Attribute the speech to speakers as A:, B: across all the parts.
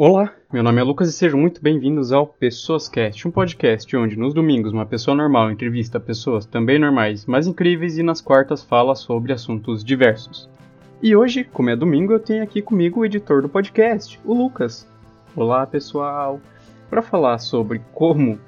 A: Olá, meu nome é Lucas e sejam muito bem-vindos ao Pessoas Cast, um podcast onde nos domingos uma pessoa normal entrevista pessoas também normais, mas incríveis e nas quartas fala sobre assuntos diversos. E hoje, como é domingo, eu tenho aqui comigo o editor do podcast, o Lucas. Olá, pessoal. Para falar sobre como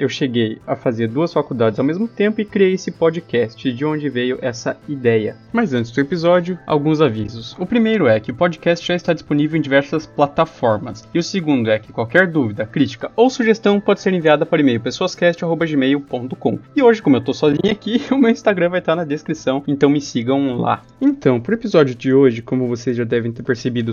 A: eu cheguei a fazer duas faculdades ao mesmo tempo e criei esse podcast, de onde veio essa ideia. Mas antes do episódio, alguns avisos. O primeiro é que o podcast já está disponível em diversas plataformas. E o segundo é que qualquer dúvida, crítica ou sugestão pode ser enviada para e-mail pessoascast.gmail.com. E hoje, como eu estou sozinho aqui, o meu Instagram vai estar na descrição, então me sigam lá. Então, pro episódio de hoje, como vocês já devem ter percebido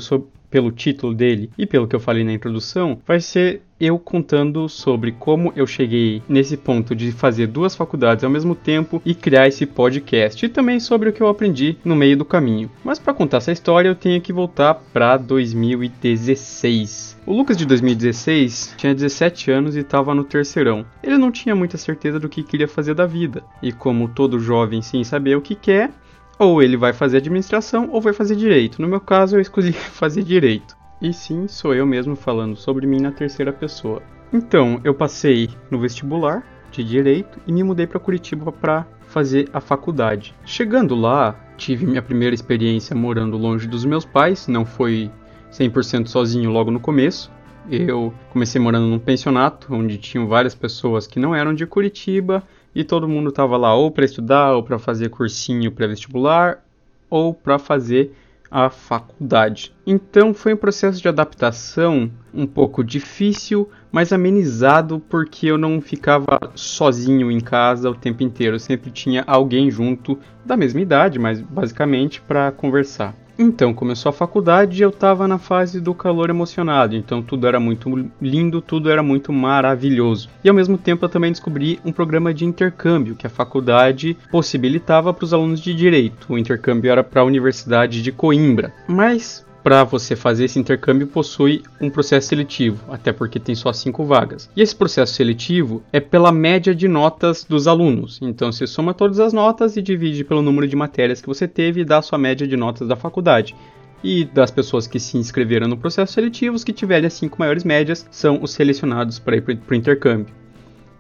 A: pelo título dele e pelo que eu falei na introdução, vai ser eu contando sobre como eu cheguei nesse ponto de fazer duas faculdades ao mesmo tempo e criar esse podcast e também sobre o que eu aprendi no meio do caminho. Mas para contar essa história eu tenho que voltar para 2016. O Lucas de 2016 tinha 17 anos e estava no terceirão. Ele não tinha muita certeza do que queria fazer da vida, e como todo jovem sem saber o que quer, ou ele vai fazer administração ou vai fazer direito. No meu caso, eu escolhi fazer direito. E sim, sou eu mesmo falando sobre mim na terceira pessoa. Então, eu passei no vestibular de direito e me mudei para Curitiba para fazer a faculdade. Chegando lá, tive minha primeira experiência morando longe dos meus pais, não foi 100% sozinho logo no começo. Eu comecei morando num pensionato onde tinham várias pessoas que não eram de Curitiba e todo mundo estava lá ou para estudar, ou para fazer cursinho pré-vestibular, ou para fazer a faculdade. Então foi um processo de adaptação um pouco difícil, mas amenizado porque eu não ficava sozinho em casa o tempo inteiro, eu sempre tinha alguém junto da mesma idade, mas basicamente para conversar. Então, começou a faculdade e eu estava na fase do calor emocionado, então tudo era muito lindo, tudo era muito maravilhoso. E ao mesmo tempo eu também descobri um programa de intercâmbio que a faculdade possibilitava para os alunos de direito. O intercâmbio era para a Universidade de Coimbra. Mas para você fazer esse intercâmbio possui um processo seletivo, até porque tem só cinco vagas. E esse processo seletivo é pela média de notas dos alunos. Então você soma todas as notas e divide pelo número de matérias que você teve e dá a sua média de notas da faculdade. E das pessoas que se inscreveram no processo seletivo, os que tiverem as cinco maiores médias são os selecionados para ir para o intercâmbio.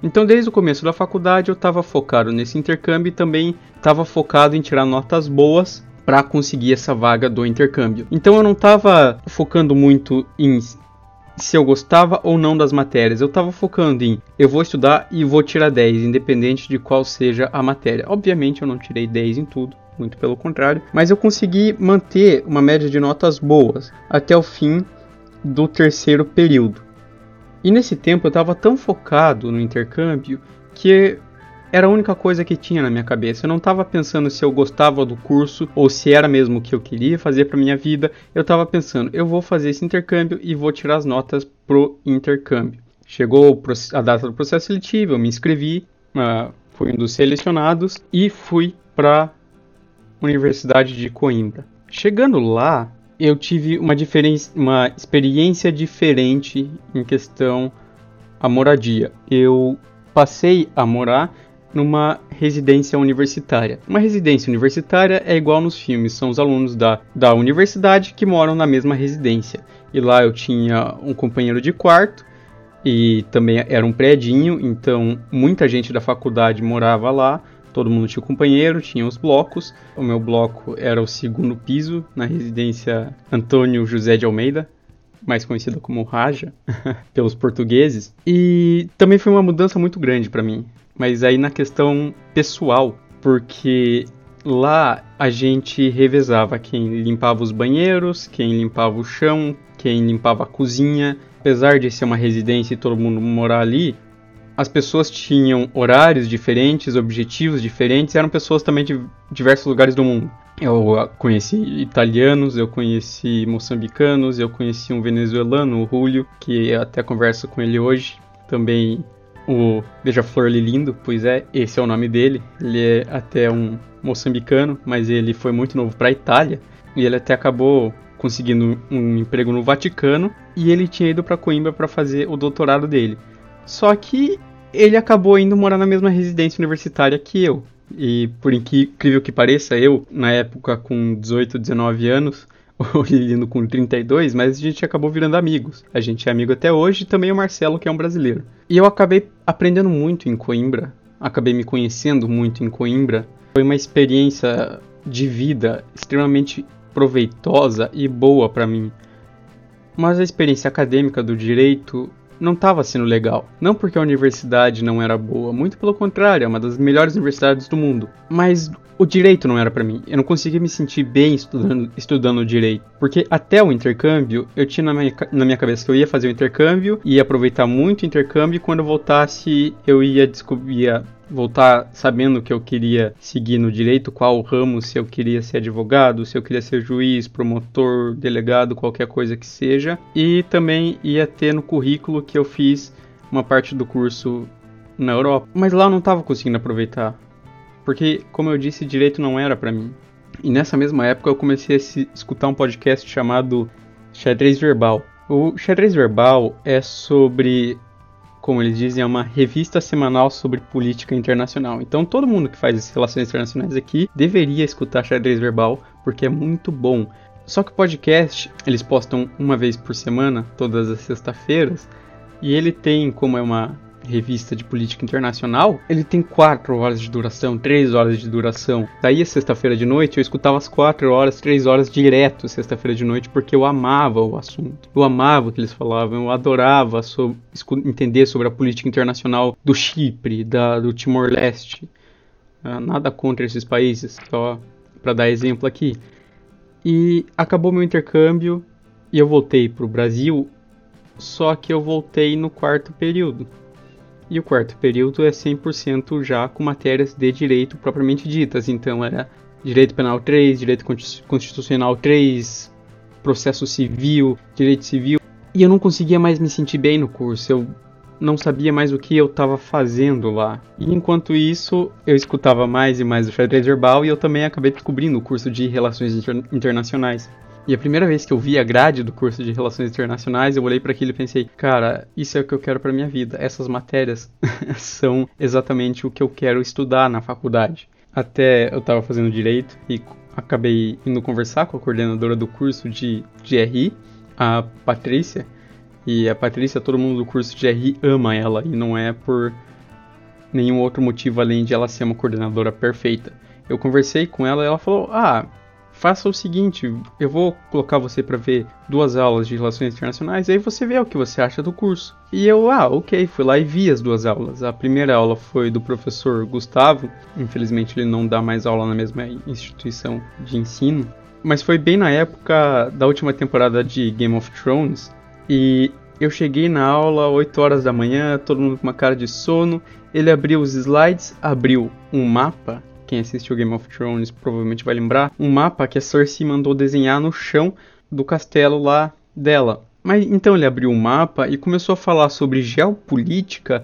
A: Então, desde o começo da faculdade, eu estava focado nesse intercâmbio e também estava focado em tirar notas boas para conseguir essa vaga do intercâmbio. Então eu não estava focando muito em se eu gostava ou não das matérias. Eu estava focando em eu vou estudar e vou tirar 10, independente de qual seja a matéria. Obviamente eu não tirei 10 em tudo, muito pelo contrário, mas eu consegui manter uma média de notas boas até o fim do terceiro período. E nesse tempo eu estava tão focado no intercâmbio que era a única coisa que tinha na minha cabeça. Eu não estava pensando se eu gostava do curso ou se era mesmo o que eu queria fazer para minha vida. Eu estava pensando, eu vou fazer esse intercâmbio e vou tirar as notas pro intercâmbio. Chegou a data do processo seletivo, eu me inscrevi, uh, fui um dos selecionados e fui para Universidade de Coimbra. Chegando lá, eu tive uma, uma experiência diferente em questão a moradia. Eu passei a morar numa residência universitária. Uma residência universitária é igual nos filmes, são os alunos da, da universidade que moram na mesma residência. E lá eu tinha um companheiro de quarto e também era um prédinho, então muita gente da faculdade morava lá. Todo mundo tinha um companheiro, tinha os blocos. O meu bloco era o segundo piso na residência Antônio José de Almeida, mais conhecida como Raja pelos portugueses. E também foi uma mudança muito grande para mim mas aí na questão pessoal, porque lá a gente revezava quem limpava os banheiros, quem limpava o chão, quem limpava a cozinha. Apesar de ser uma residência e todo mundo morar ali, as pessoas tinham horários diferentes, objetivos diferentes, eram pessoas também de diversos lugares do mundo. Eu conheci italianos, eu conheci moçambicanos, eu conheci um venezuelano, o Julio, que até converso com ele hoje, também o Beija-Flor Lilindo, pois é, esse é o nome dele. Ele é até um moçambicano, mas ele foi muito novo para a Itália e ele até acabou conseguindo um emprego no Vaticano e ele tinha ido para Coimbra para fazer o doutorado dele. Só que ele acabou indo morar na mesma residência universitária que eu. E por incrível que pareça, eu, na época com 18, 19 anos, o Liliano com 32, mas a gente acabou virando amigos. A gente é amigo até hoje, e também o Marcelo, que é um brasileiro. E eu acabei aprendendo muito em Coimbra, acabei me conhecendo muito em Coimbra. Foi uma experiência de vida extremamente proveitosa e boa para mim. Mas a experiência acadêmica do direito não estava sendo legal. Não porque a universidade não era boa, muito pelo contrário, é uma das melhores universidades do mundo. Mas o direito não era para mim. Eu não conseguia me sentir bem estudando, estudando direito. Porque até o intercâmbio, eu tinha na minha, na minha cabeça que eu ia fazer o intercâmbio, ia aproveitar muito o intercâmbio e quando eu voltasse eu ia descobrir, voltar sabendo que eu queria seguir no direito, qual ramo, se eu queria ser advogado, se eu queria ser juiz, promotor, delegado, qualquer coisa que seja. E também ia ter no currículo que eu fiz uma parte do curso na Europa. Mas lá eu não estava conseguindo aproveitar porque, como eu disse, direito não era para mim. E nessa mesma época eu comecei a escutar um podcast chamado Xadrez Verbal. O Xadrez Verbal é sobre, como eles dizem, é uma revista semanal sobre política internacional. Então todo mundo que faz relações internacionais aqui deveria escutar Xadrez Verbal, porque é muito bom. Só que o podcast eles postam uma vez por semana, todas as sextas-feiras, e ele tem, como é uma revista de política internacional, ele tem 4 horas de duração, 3 horas de duração. Daí, sexta-feira de noite, eu escutava as 4 horas, 3 horas direto, sexta-feira de noite, porque eu amava o assunto. Eu amava o que eles falavam, eu adorava so entender sobre a política internacional do Chipre, da, do Timor-Leste. Uh, nada contra esses países, só para dar exemplo aqui. E acabou meu intercâmbio e eu voltei para o Brasil, só que eu voltei no quarto período. E o quarto período é 100% já com matérias de direito propriamente ditas. Então era direito penal 3, direito constitucional 3, processo civil, direito civil. E eu não conseguia mais me sentir bem no curso. Eu não sabia mais o que eu estava fazendo lá. E enquanto isso, eu escutava mais e mais o xadrez verbal e eu também acabei descobrindo o curso de Relações Inter Internacionais. E a primeira vez que eu vi a grade do curso de Relações Internacionais, eu olhei para aquilo e pensei, cara, isso é o que eu quero para minha vida. Essas matérias são exatamente o que eu quero estudar na faculdade. Até eu estava fazendo direito e acabei indo conversar com a coordenadora do curso de GRI, a Patrícia. E a Patrícia, todo mundo do curso de GRI ama ela e não é por nenhum outro motivo além de ela ser uma coordenadora perfeita. Eu conversei com ela e ela falou: "Ah, faça o seguinte, eu vou colocar você para ver duas aulas de relações internacionais, aí você vê o que você acha do curso. E eu, ah, ok, fui lá e vi as duas aulas. A primeira aula foi do professor Gustavo, infelizmente ele não dá mais aula na mesma instituição de ensino, mas foi bem na época da última temporada de Game of Thrones e eu cheguei na aula 8 horas da manhã, todo mundo com uma cara de sono. Ele abriu os slides, abriu um mapa quem assistiu Game of Thrones provavelmente vai lembrar, um mapa que a Cersei mandou desenhar no chão do castelo lá dela. Mas então ele abriu o um mapa e começou a falar sobre geopolítica,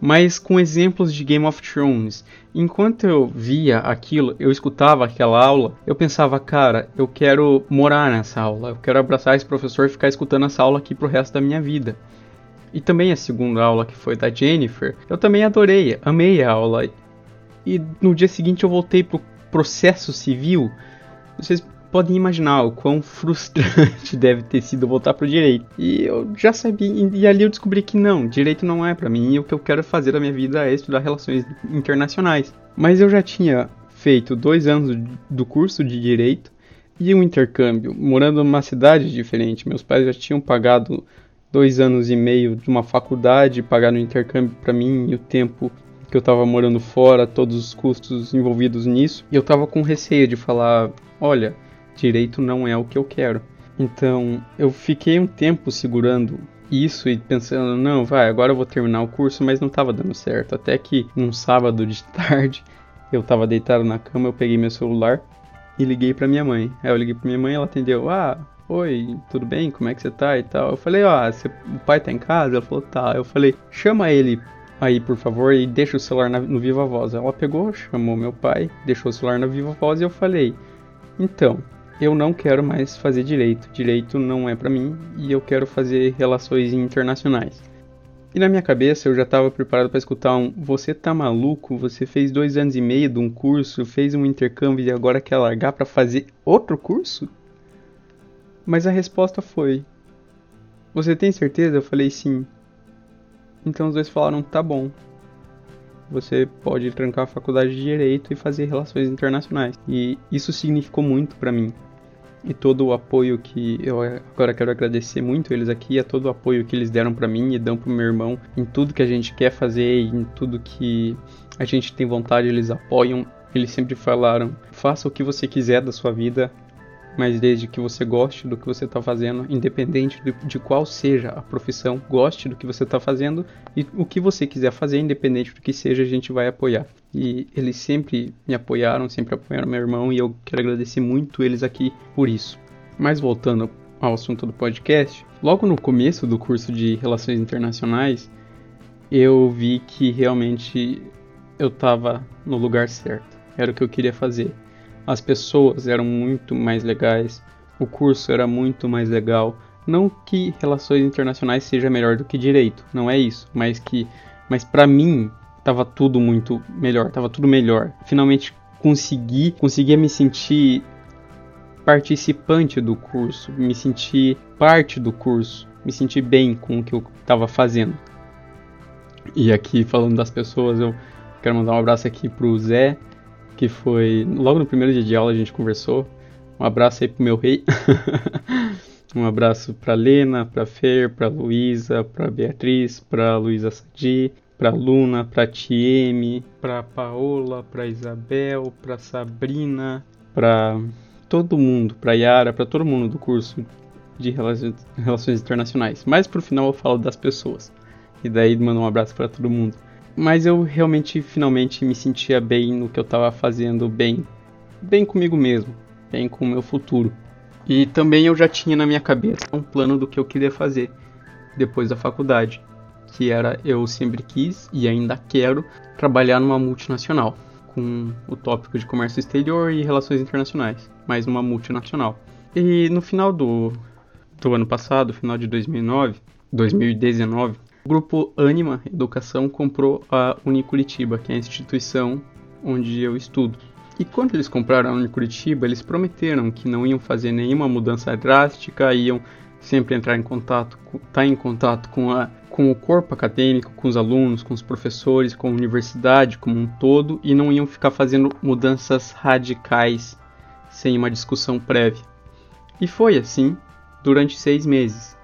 A: mas com exemplos de Game of Thrones. Enquanto eu via aquilo, eu escutava aquela aula, eu pensava, cara, eu quero morar nessa aula, eu quero abraçar esse professor e ficar escutando essa aula aqui pro resto da minha vida. E também a segunda aula que foi da Jennifer, eu também adorei, amei a aula e no dia seguinte eu voltei pro processo civil. Vocês podem imaginar o quão frustrante deve ter sido voltar pro direito. E eu já sabia, e ali eu descobri que não, direito não é para mim, e o que eu quero fazer da minha vida é estudar relações internacionais. Mas eu já tinha feito dois anos do curso de direito e um intercâmbio, morando numa cidade diferente. Meus pais já tinham pagado dois anos e meio de uma faculdade, pagaram o intercâmbio para mim e o tempo que eu tava morando fora, todos os custos envolvidos nisso, e eu tava com receio de falar: olha, direito não é o que eu quero. Então eu fiquei um tempo segurando isso e pensando: não, vai, agora eu vou terminar o curso, mas não tava dando certo. Até que num sábado de tarde, eu tava deitado na cama, eu peguei meu celular e liguei para minha mãe. Aí eu liguei para minha mãe, ela atendeu: ah. Oi, tudo bem? Como é que você tá e tal? Eu falei, ó, oh, o pai tá em casa? Ela falou, tá. Eu falei, chama ele aí, por favor, e deixa o celular na, no Viva Voz. Ela pegou, chamou meu pai, deixou o celular no Viva Voz e eu falei: Então, eu não quero mais fazer direito. Direito não é para mim e eu quero fazer relações internacionais. E na minha cabeça eu já estava preparado para escutar um: Você tá maluco? Você fez dois anos e meio de um curso, fez um intercâmbio e agora quer largar para fazer outro curso? Mas a resposta foi: Você tem certeza? Eu falei sim. Então os dois falaram: Tá bom. Você pode trancar a faculdade de direito e fazer relações internacionais. E isso significou muito para mim. E todo o apoio que eu agora quero agradecer muito eles aqui, a todo o apoio que eles deram para mim e dão pro meu irmão em tudo que a gente quer fazer, em tudo que a gente tem vontade, eles apoiam. Eles sempre falaram: faça o que você quiser da sua vida, mas desde que você goste do que você está fazendo, independente de, qual seja a profissão, goste do que você está fazendo e o que você quiser fazer, independente do que seja, a gente vai apoiar. E eles sempre me apoiaram, sempre apoiaram meu irmão e eu quero agradecer muito eles aqui por isso. Mas voltando ao assunto do podcast, logo no começo do curso de Relações Internacionais, eu vi que realmente eu estava no lugar certo. Era o que eu queria fazer as pessoas eram muito mais legais, o curso era muito mais legal. Não que relações internacionais seja melhor do que direito, não é isso, mas que mas para mim tava tudo muito melhor, tava tudo melhor. Finalmente consegui, conseguia me sentir participante do curso, me sentir parte do curso, me sentir bem com o que eu estava fazendo. E aqui falando das pessoas, eu quero mandar um abraço aqui pro Zé, que foi logo no primeiro dia de aula a gente conversou. Um abraço aí pro meu rei. um abraço pra Lena, pra Fer, pra Luísa, pra Beatriz, pra Luísa Sadi, pra Luna, pra Tieme, pra Paola, pra Isabel, pra Sabrina, pra todo mundo, pra Yara, pra todo mundo do curso de Relações Internacionais. Mas pro final eu falo das pessoas. E daí mando um abraço para todo mundo. Mas eu realmente, finalmente, me sentia bem no que eu estava fazendo, bem, bem comigo mesmo, bem com o meu futuro. E também eu já tinha na minha cabeça um plano do que eu queria fazer depois da faculdade, que era eu sempre quis e ainda quero trabalhar numa multinacional, com o tópico de comércio exterior e relações internacionais, mas numa multinacional. E no final do, do ano passado, final de 2009, 2019, o grupo Anima Educação comprou a Unicuritiba, que é a instituição onde eu estudo. E quando eles compraram a Unicuritiba, eles prometeram que não iam fazer nenhuma mudança drástica, iam sempre entrar em contato, estar tá em contato com, a, com o corpo acadêmico, com os alunos, com os professores, com a universidade como um todo, e não iam ficar fazendo mudanças radicais sem uma discussão prévia. E foi assim durante seis meses.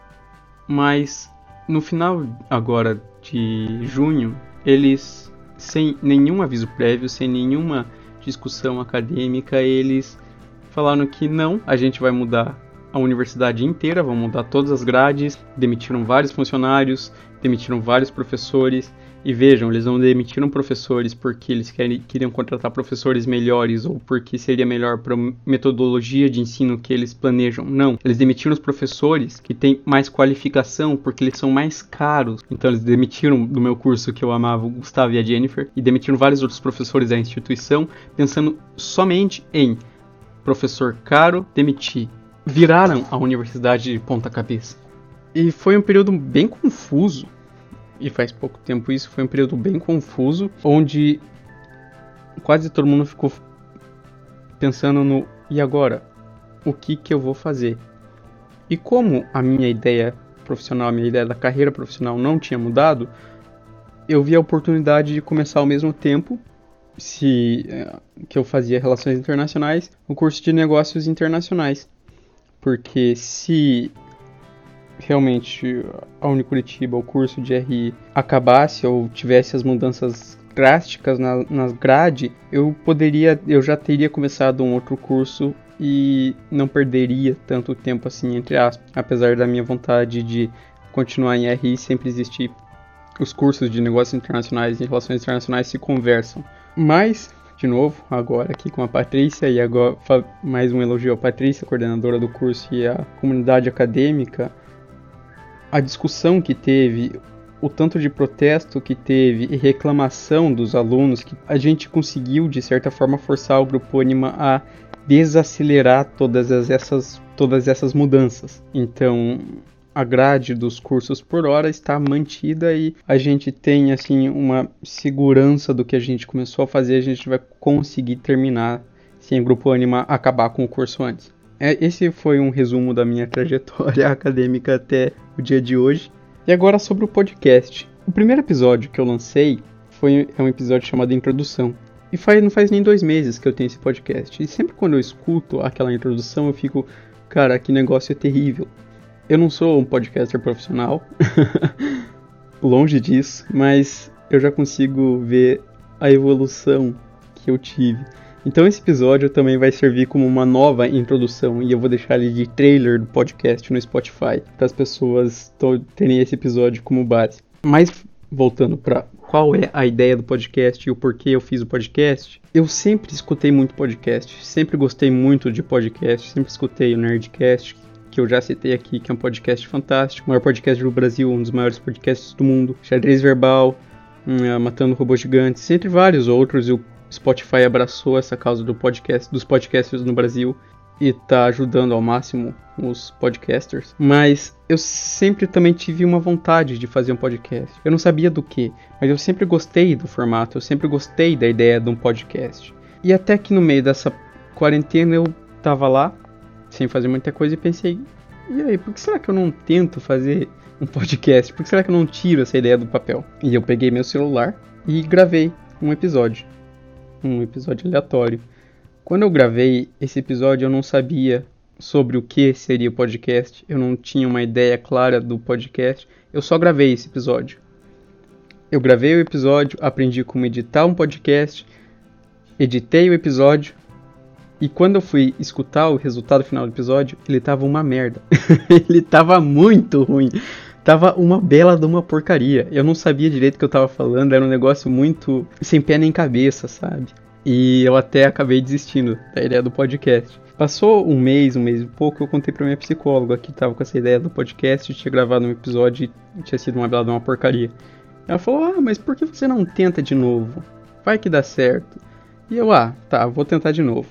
A: Mas no final agora de junho, eles, sem nenhum aviso prévio, sem nenhuma discussão acadêmica, eles falaram que não, a gente vai mudar a universidade inteira, vão mudar todas as grades, demitiram vários funcionários, demitiram vários professores e vejam, eles não demitiram professores porque eles querem, queriam contratar professores melhores ou porque seria melhor para a metodologia de ensino que eles planejam. Não, eles demitiram os professores que têm mais qualificação porque eles são mais caros. Então eles demitiram do meu curso que eu amava o Gustavo e a Jennifer e demitiram vários outros professores da instituição pensando somente em professor caro demitir. Viraram a universidade de ponta cabeça. E foi um período bem confuso e faz pouco tempo isso, foi um período bem confuso, onde quase todo mundo ficou pensando no e agora? O que que eu vou fazer? E como a minha ideia profissional, a minha ideia da carreira profissional não tinha mudado, eu vi a oportunidade de começar ao mesmo tempo se eh, que eu fazia relações internacionais, o curso de negócios internacionais. Porque se realmente a Unicuritiba, o curso de RI, acabasse ou tivesse as mudanças drásticas na, na grade, eu poderia, eu já teria começado um outro curso e não perderia tanto tempo assim, entre aspas. Apesar da minha vontade de continuar em RI, sempre existir os cursos de negócios internacionais e relações internacionais se conversam. Mas, de novo, agora aqui com a Patrícia, e agora mais um elogio à Patrícia, coordenadora do curso e à comunidade acadêmica, a discussão que teve, o tanto de protesto que teve e reclamação dos alunos, que a gente conseguiu de certa forma forçar o grupo Anima a desacelerar todas essas, todas essas mudanças. Então, a grade dos cursos por hora está mantida e a gente tem assim uma segurança do que a gente começou a fazer, a gente vai conseguir terminar sem o grupo Anima acabar com o curso antes. É, esse foi um resumo da minha trajetória acadêmica até o dia de hoje. E agora sobre o podcast. O primeiro episódio que eu lancei foi é um episódio chamado Introdução. E faz, não faz nem dois meses que eu tenho esse podcast. E sempre quando eu escuto aquela introdução, eu fico, cara, que negócio é terrível. Eu não sou um podcaster profissional, longe disso, mas eu já consigo ver a evolução que eu tive. Então esse episódio também vai servir como uma nova introdução e eu vou deixar ele de trailer do podcast no Spotify para as pessoas terem esse episódio como base. Mas voltando para qual é a ideia do podcast e o porquê eu fiz o podcast, eu sempre escutei muito podcast, sempre gostei muito de podcast, sempre escutei o Nerdcast, que eu já citei aqui, que é um podcast fantástico, o maior podcast do Brasil, um dos maiores podcasts do mundo, Xadrez Verbal, hum, Matando Robôs Gigantes, entre vários outros, e o Spotify abraçou essa causa do podcast, dos podcasts no Brasil e tá ajudando ao máximo os podcasters, mas eu sempre também tive uma vontade de fazer um podcast. Eu não sabia do que, mas eu sempre gostei do formato, eu sempre gostei da ideia de um podcast. E até que no meio dessa quarentena eu tava lá, sem fazer muita coisa, e pensei: e aí, por que será que eu não tento fazer um podcast? Por que será que eu não tiro essa ideia do papel? E eu peguei meu celular e gravei um episódio. Um episódio aleatório. Quando eu gravei esse episódio, eu não sabia sobre o que seria o podcast, eu não tinha uma ideia clara do podcast, eu só gravei esse episódio. Eu gravei o episódio, aprendi como editar um podcast, editei o episódio, e quando eu fui escutar o resultado final do episódio, ele tava uma merda. ele tava muito ruim. Tava uma bela de uma porcaria. Eu não sabia direito o que eu tava falando, era um negócio muito sem pé nem cabeça, sabe? E eu até acabei desistindo da ideia do podcast. Passou um mês, um mês e pouco, eu contei pra minha psicóloga que tava com essa ideia do podcast, tinha gravado um episódio e tinha sido uma bela de uma porcaria. Ela falou: Ah, mas por que você não tenta de novo? Vai que dá certo. E eu, ah, tá, vou tentar de novo.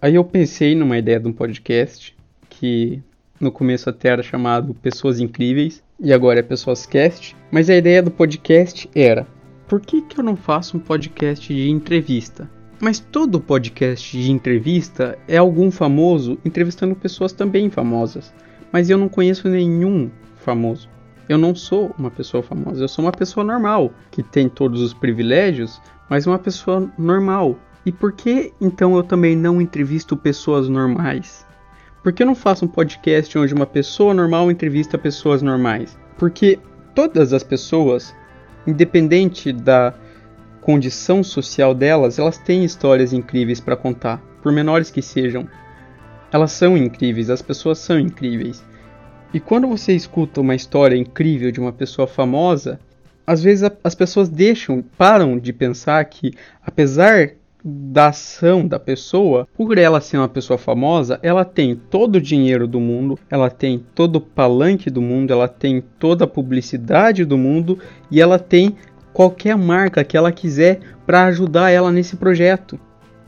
A: Aí eu pensei numa ideia de um podcast que no começo até era chamado Pessoas Incríveis e agora é Pessoas Cast. Mas a ideia do podcast era: por que, que eu não faço um podcast de entrevista? Mas todo podcast de entrevista é algum famoso entrevistando pessoas também famosas. Mas eu não conheço nenhum famoso. Eu não sou uma pessoa famosa, eu sou uma pessoa normal, que tem todos os privilégios, mas uma pessoa normal. E por que então eu também não entrevisto pessoas normais? Por que eu não faço um podcast onde uma pessoa normal entrevista pessoas normais? Porque todas as pessoas, independente da condição social delas, elas têm histórias incríveis para contar, por menores que sejam. Elas são incríveis, as pessoas são incríveis. E quando você escuta uma história incrível de uma pessoa famosa, às vezes as pessoas deixam, param de pensar que, apesar da ação da pessoa, por ela ser uma pessoa famosa, ela tem todo o dinheiro do mundo, ela tem todo o palanque do mundo, ela tem toda a publicidade do mundo e ela tem qualquer marca que ela quiser para ajudar ela nesse projeto.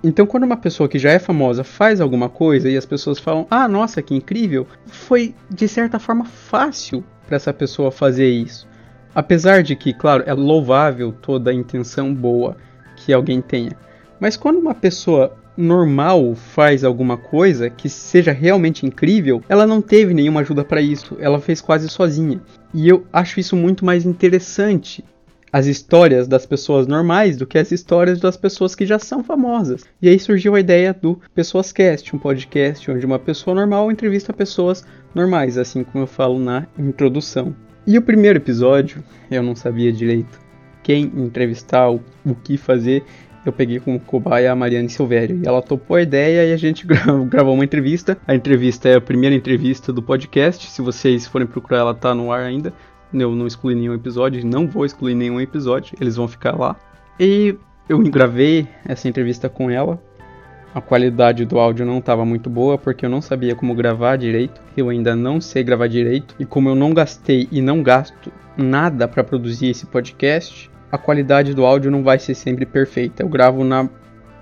A: Então, quando uma pessoa que já é famosa faz alguma coisa e as pessoas falam: "Ah, nossa, que incrível", foi de certa forma fácil para essa pessoa fazer isso. Apesar de que, claro, é louvável toda a intenção boa que alguém tenha. Mas quando uma pessoa normal faz alguma coisa que seja realmente incrível, ela não teve nenhuma ajuda para isso, ela fez quase sozinha. E eu acho isso muito mais interessante as histórias das pessoas normais do que as histórias das pessoas que já são famosas. E aí surgiu a ideia do Pessoas Cast, um podcast onde uma pessoa normal entrevista pessoas normais, assim como eu falo na introdução. E o primeiro episódio, eu não sabia direito quem entrevistar, o, o que fazer. Eu peguei como cobaia a Mariane Silvério e ela topou a ideia e a gente gravou uma entrevista. A entrevista é a primeira entrevista do podcast. Se vocês forem procurar, ela tá no ar ainda eu não excluí nenhum episódio, não vou excluir nenhum episódio, eles vão ficar lá. E eu gravei essa entrevista com ela. A qualidade do áudio não estava muito boa porque eu não sabia como gravar direito. Eu ainda não sei gravar direito e como eu não gastei e não gasto nada para produzir esse podcast, a qualidade do áudio não vai ser sempre perfeita. Eu gravo na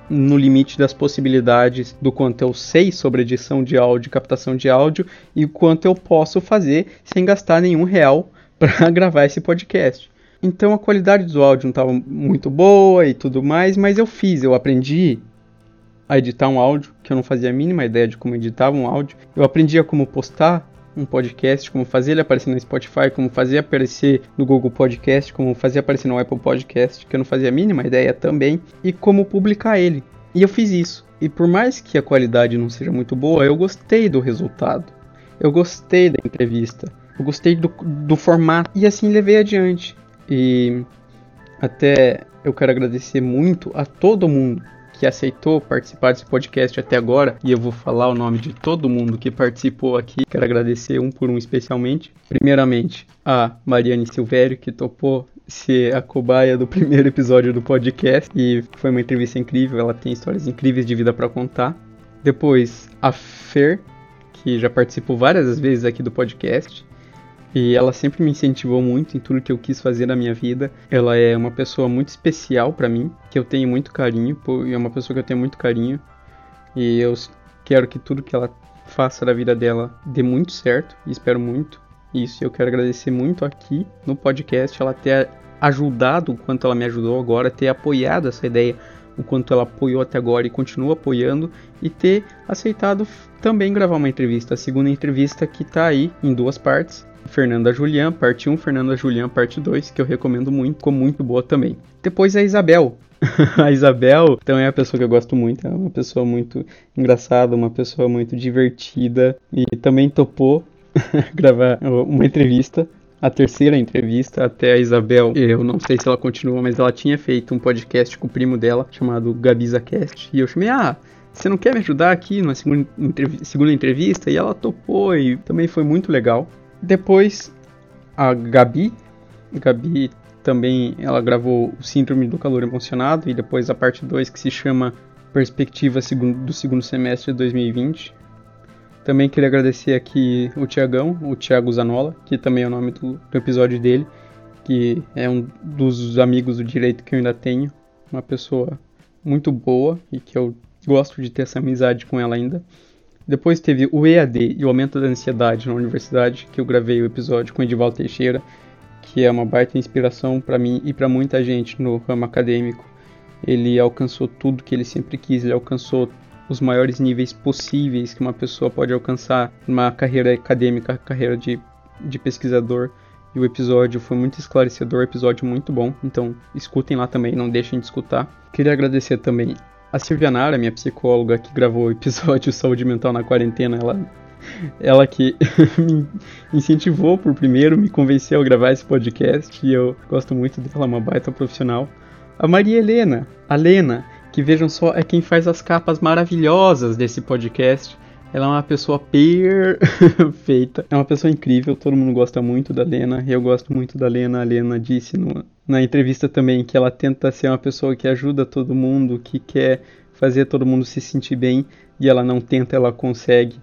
A: no limite das possibilidades do quanto eu sei sobre edição de áudio, captação de áudio e quanto eu posso fazer sem gastar nenhum real para gravar esse podcast. Então a qualidade do áudio não estava muito boa e tudo mais, mas eu fiz, eu aprendi a editar um áudio, que eu não fazia a mínima ideia de como editava um áudio. Eu aprendi a como postar um podcast, como fazer ele aparecer no Spotify, como fazer aparecer no Google Podcast, como fazer aparecer no Apple Podcast, que eu não fazia a mínima ideia também, e como publicar ele. E eu fiz isso. E por mais que a qualidade não seja muito boa, eu gostei do resultado. Eu gostei da entrevista. Eu gostei do, do formato. E assim levei adiante. E até eu quero agradecer muito a todo mundo que aceitou participar desse podcast até agora, e eu vou falar o nome de todo mundo que participou aqui. Quero agradecer um por um especialmente. Primeiramente, a Mariane Silvério, que topou ser a cobaia do primeiro episódio do podcast, e foi uma entrevista incrível, ela tem histórias incríveis de vida para contar. Depois, a Fer, que já participou várias vezes aqui do podcast. E ela sempre me incentivou muito em tudo que eu quis fazer na minha vida. Ela é uma pessoa muito especial para mim, que eu tenho muito carinho, é uma pessoa que eu tenho muito carinho. E eu quero que tudo que ela faça da vida dela dê muito certo, e espero muito isso. Eu quero agradecer muito aqui no podcast ela ter ajudado o quanto ela me ajudou agora, ter apoiado essa ideia o quanto ela apoiou até agora e continua apoiando, e ter aceitado também gravar uma entrevista, a segunda entrevista que está aí em duas partes. Fernanda Julian, parte 1, Fernanda Julian, parte 2, que eu recomendo muito, ficou muito boa também. Depois a Isabel. a Isabel também é uma pessoa que eu gosto muito, é uma pessoa muito engraçada, uma pessoa muito divertida e também topou gravar uma entrevista a terceira entrevista até a Isabel. Eu não sei se ela continua, mas ela tinha feito um podcast com o primo dela chamado GabizaCast. E eu chamei, ah, você não quer me ajudar aqui segunda, segunda entrevista? E ela topou e também foi muito legal. Depois, a Gabi. Gabi também ela gravou o Síndrome do Calor Emocionado e depois a parte 2 que se chama Perspectiva do segundo semestre de 2020. Também queria agradecer aqui o Tiagão, o Thiago Zanola, que também é o nome do, do episódio dele, que é um dos amigos do direito que eu ainda tenho, uma pessoa muito boa e que eu gosto de ter essa amizade com ela ainda. Depois teve o EAD e o aumento da ansiedade na universidade, que eu gravei o episódio com o Edival Teixeira, que é uma baita inspiração para mim e para muita gente no ramo acadêmico. Ele alcançou tudo que ele sempre quis, ele alcançou os maiores níveis possíveis que uma pessoa pode alcançar numa carreira acadêmica, carreira de, de pesquisador. E o episódio foi muito esclarecedor, episódio muito bom. Então escutem lá também, não deixem de escutar. Queria agradecer também a Silvia Nara, minha psicóloga, que gravou o episódio Saúde Mental na Quarentena, ela, ela que me incentivou por primeiro, me convenceu a gravar esse podcast e eu gosto muito dela, uma baita profissional. A Maria Helena, a Lena, que vejam só, é quem faz as capas maravilhosas desse podcast. Ela é uma pessoa perfeita, é uma pessoa incrível, todo mundo gosta muito da Lena, eu gosto muito da Lena. A Lena disse no, na entrevista também que ela tenta ser uma pessoa que ajuda todo mundo, que quer fazer todo mundo se sentir bem, e ela não tenta, ela consegue.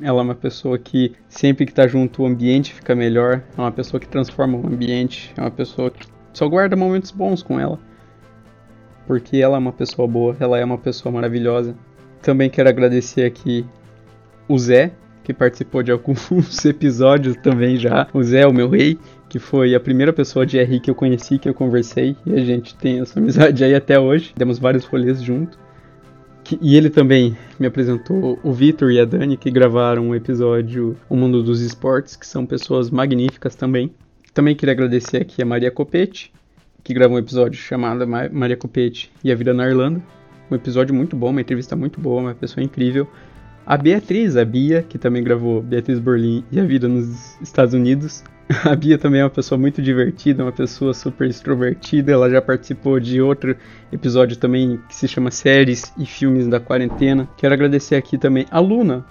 A: Ela é uma pessoa que sempre que está junto o ambiente fica melhor, é uma pessoa que transforma o ambiente, é uma pessoa que só guarda momentos bons com ela. Porque ela é uma pessoa boa, ela é uma pessoa maravilhosa. Também quero agradecer aqui o Zé, que participou de alguns episódios também já. O Zé, o meu rei, que foi a primeira pessoa de RI que eu conheci, que eu conversei, e a gente tem essa amizade aí até hoje. Demos vários rolês junto. E ele também me apresentou o Vitor e a Dani, que gravaram um episódio O Mundo dos Esportes, que são pessoas magníficas também. Também queria agradecer aqui a Maria Copete, que gravou um episódio chamado Maria Copete e a Vida na Irlanda. Um episódio muito bom, uma entrevista muito boa, uma pessoa incrível. A Beatriz, a Bia, que também gravou Beatriz Berlim e a vida nos Estados Unidos. A Bia também é uma pessoa muito divertida, uma pessoa super extrovertida. Ela já participou de outro episódio também que se chama Séries e Filmes da Quarentena. Quero agradecer aqui também a Luna,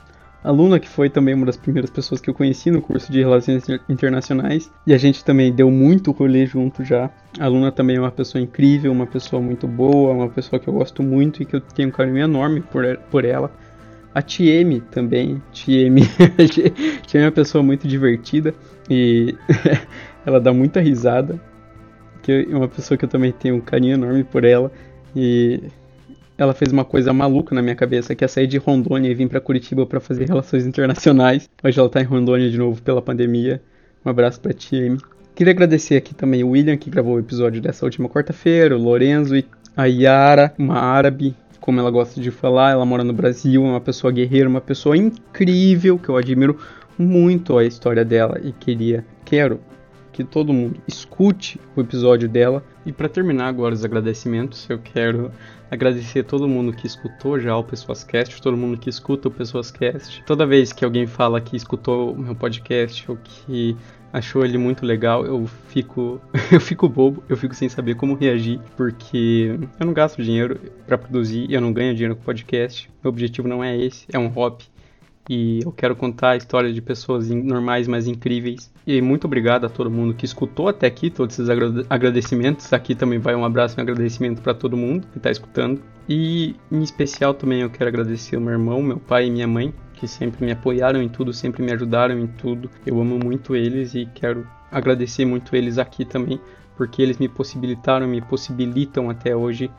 A: a Luna, que foi também uma das primeiras pessoas que eu conheci no curso de Relações Internacionais, e a gente também deu muito rolê junto já. A Luna também é uma pessoa incrível, uma pessoa muito boa, uma pessoa que eu gosto muito e que eu tenho um carinho enorme por, por ela. A TM também, TM, é uma pessoa muito divertida e ela dá muita risada, que é uma pessoa que eu também tenho um carinho enorme por ela e ela fez uma coisa maluca na minha cabeça, que é sair de Rondônia e vir para Curitiba para fazer relações internacionais. Hoje ela tá em Rondônia de novo pela pandemia. Um abraço pra TM. Queria agradecer aqui também o William, que gravou o episódio dessa última quarta-feira, o Lorenzo e a Yara, uma árabe como ela gosta de falar, ela mora no Brasil, é uma pessoa guerreira, uma pessoa incrível, que eu admiro muito a história dela e queria, quero que todo mundo escute o episódio dela. E para terminar agora os agradecimentos, eu quero agradecer todo mundo que escutou já o Pessoas Cast, todo mundo que escuta o Pessoas Cast. Toda vez que alguém fala que escutou o meu podcast ou que achou ele muito legal, eu fico eu fico bobo, eu fico sem saber como reagir, porque eu não gasto dinheiro para produzir eu não ganho dinheiro com podcast. Meu objetivo não é esse, é um hobby e eu quero contar a história de pessoas normais, mas incríveis. E muito obrigado a todo mundo que escutou até aqui, todos esses agradecimentos. Aqui também vai um abraço e um agradecimento para todo mundo que está escutando. E em especial também eu quero agradecer o meu irmão, meu pai e minha mãe, que sempre me apoiaram em tudo, sempre me ajudaram em tudo. Eu amo muito eles e quero agradecer muito eles aqui também, porque eles me possibilitaram, me possibilitam até hoje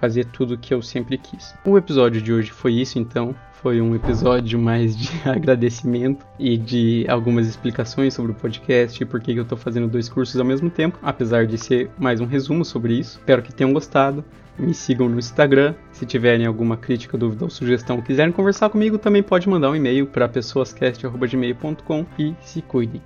A: fazer tudo que eu sempre quis. O episódio de hoje foi isso então. Foi um episódio mais de agradecimento e de algumas explicações sobre o podcast e por que eu estou fazendo dois cursos ao mesmo tempo, apesar de ser mais um resumo sobre isso. Espero que tenham gostado. Me sigam no Instagram. Se tiverem alguma crítica, dúvida ou sugestão, quiserem conversar comigo, também pode mandar um e-mail para pessoascast.gmail.com e se cuidem.